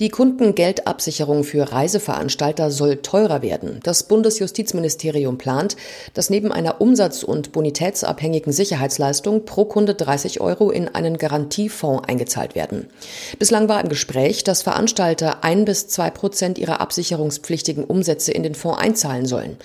Die Kundengeldabsicherung für Reiseveranstalter soll teurer werden. Das Bundesjustizministerium plant, dass neben einer umsatz- und bonitätsabhängigen Sicherheitsleistung pro Kunde 30 Euro in einen Garantiefonds eingezahlt werden. Bislang war im Gespräch, dass Veranstalter ein bis zwei Prozent ihrer absicherungspflichtigen Umsätze in den Fonds einzahlen sollen.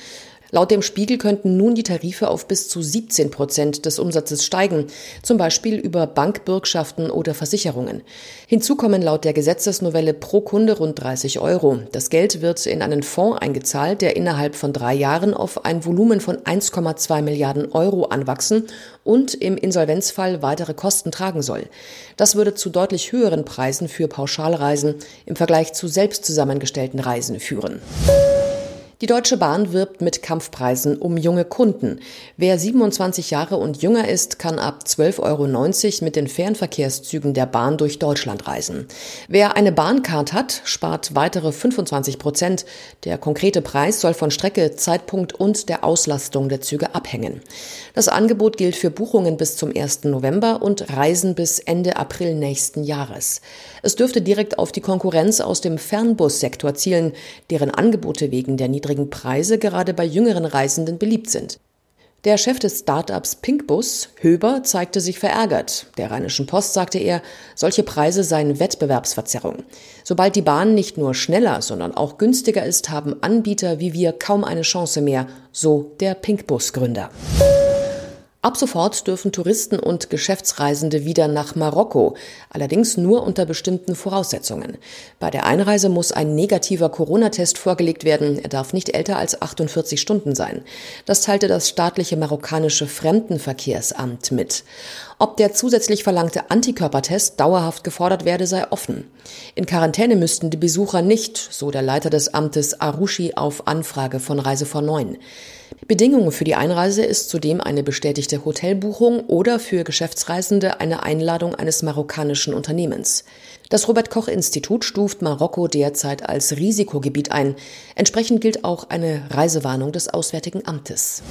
Laut dem Spiegel könnten nun die Tarife auf bis zu 17 Prozent des Umsatzes steigen, zum Beispiel über Bankbürgschaften oder Versicherungen. Hinzu kommen laut der Gesetzesnovelle pro Kunde rund 30 Euro. Das Geld wird in einen Fonds eingezahlt, der innerhalb von drei Jahren auf ein Volumen von 1,2 Milliarden Euro anwachsen und im Insolvenzfall weitere Kosten tragen soll. Das würde zu deutlich höheren Preisen für Pauschalreisen im Vergleich zu selbst zusammengestellten Reisen führen. Die Deutsche Bahn wirbt mit Kampfpreisen um junge Kunden. Wer 27 Jahre und jünger ist, kann ab 12,90 Euro mit den Fernverkehrszügen der Bahn durch Deutschland reisen. Wer eine Bahncard hat, spart weitere 25 Prozent. Der konkrete Preis soll von Strecke, Zeitpunkt und der Auslastung der Züge abhängen. Das Angebot gilt für Buchungen bis zum 1. November und Reisen bis Ende April nächsten Jahres. Es dürfte direkt auf die Konkurrenz aus dem Fernbussektor zielen, deren Angebote wegen der niedrigen niedrigen Preise gerade bei jüngeren Reisenden beliebt sind. Der Chef des Startups Pinkbus, Höber, zeigte sich verärgert. Der Rheinischen Post sagte er, solche Preise seien Wettbewerbsverzerrung. Sobald die Bahn nicht nur schneller, sondern auch günstiger ist, haben Anbieter wie wir kaum eine Chance mehr, so der Pinkbus-Gründer. Ab sofort dürfen Touristen und Geschäftsreisende wieder nach Marokko, allerdings nur unter bestimmten Voraussetzungen. Bei der Einreise muss ein negativer Corona-Test vorgelegt werden. Er darf nicht älter als 48 Stunden sein. Das teilte das staatliche marokkanische Fremdenverkehrsamt mit. Ob der zusätzlich verlangte Antikörpertest dauerhaft gefordert werde, sei offen. In Quarantäne müssten die Besucher nicht, so der Leiter des Amtes Arushi auf Anfrage von Reise vor Neun. Bedingungen für die Einreise ist zudem eine bestätigte Hotelbuchung oder für Geschäftsreisende eine Einladung eines marokkanischen Unternehmens. Das Robert Koch Institut stuft Marokko derzeit als Risikogebiet ein. Entsprechend gilt auch eine Reisewarnung des Auswärtigen Amtes.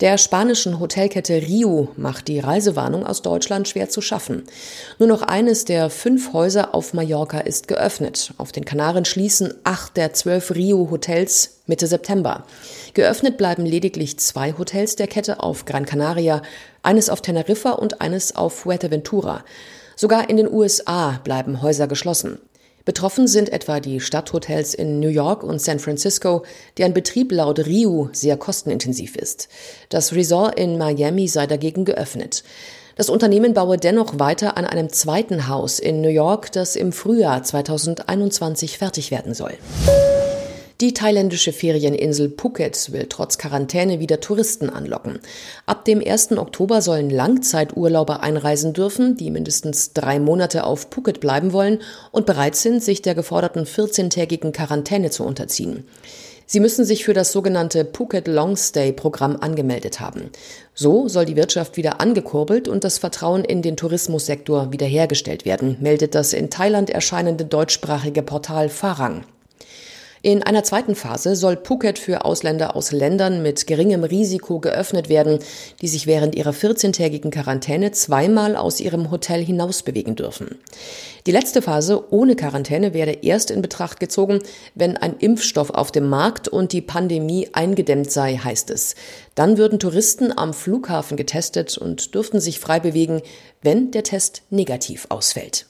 Der spanischen Hotelkette Rio macht die Reisewarnung aus Deutschland schwer zu schaffen. Nur noch eines der fünf Häuser auf Mallorca ist geöffnet. Auf den Kanaren schließen acht der zwölf Rio-Hotels Mitte September. Geöffnet bleiben lediglich zwei Hotels der Kette auf Gran Canaria, eines auf Teneriffa und eines auf Fuerteventura. Sogar in den USA bleiben Häuser geschlossen. Betroffen sind etwa die Stadthotels in New York und San Francisco, deren Betrieb laut Rio sehr kostenintensiv ist. Das Resort in Miami sei dagegen geöffnet. Das Unternehmen baue dennoch weiter an einem zweiten Haus in New York, das im Frühjahr 2021 fertig werden soll. Die thailändische Ferieninsel Phuket will trotz Quarantäne wieder Touristen anlocken. Ab dem 1. Oktober sollen Langzeiturlauber einreisen dürfen, die mindestens drei Monate auf Phuket bleiben wollen und bereit sind, sich der geforderten 14-tägigen Quarantäne zu unterziehen. Sie müssen sich für das sogenannte Phuket Long Stay Programm angemeldet haben. So soll die Wirtschaft wieder angekurbelt und das Vertrauen in den Tourismussektor wiederhergestellt werden, meldet das in Thailand erscheinende deutschsprachige Portal Farang. In einer zweiten Phase soll Phuket für Ausländer aus Ländern mit geringem Risiko geöffnet werden, die sich während ihrer 14-tägigen Quarantäne zweimal aus ihrem Hotel hinausbewegen dürfen. Die letzte Phase ohne Quarantäne werde erst in Betracht gezogen, wenn ein Impfstoff auf dem Markt und die Pandemie eingedämmt sei, heißt es. Dann würden Touristen am Flughafen getestet und dürften sich frei bewegen, wenn der Test negativ ausfällt.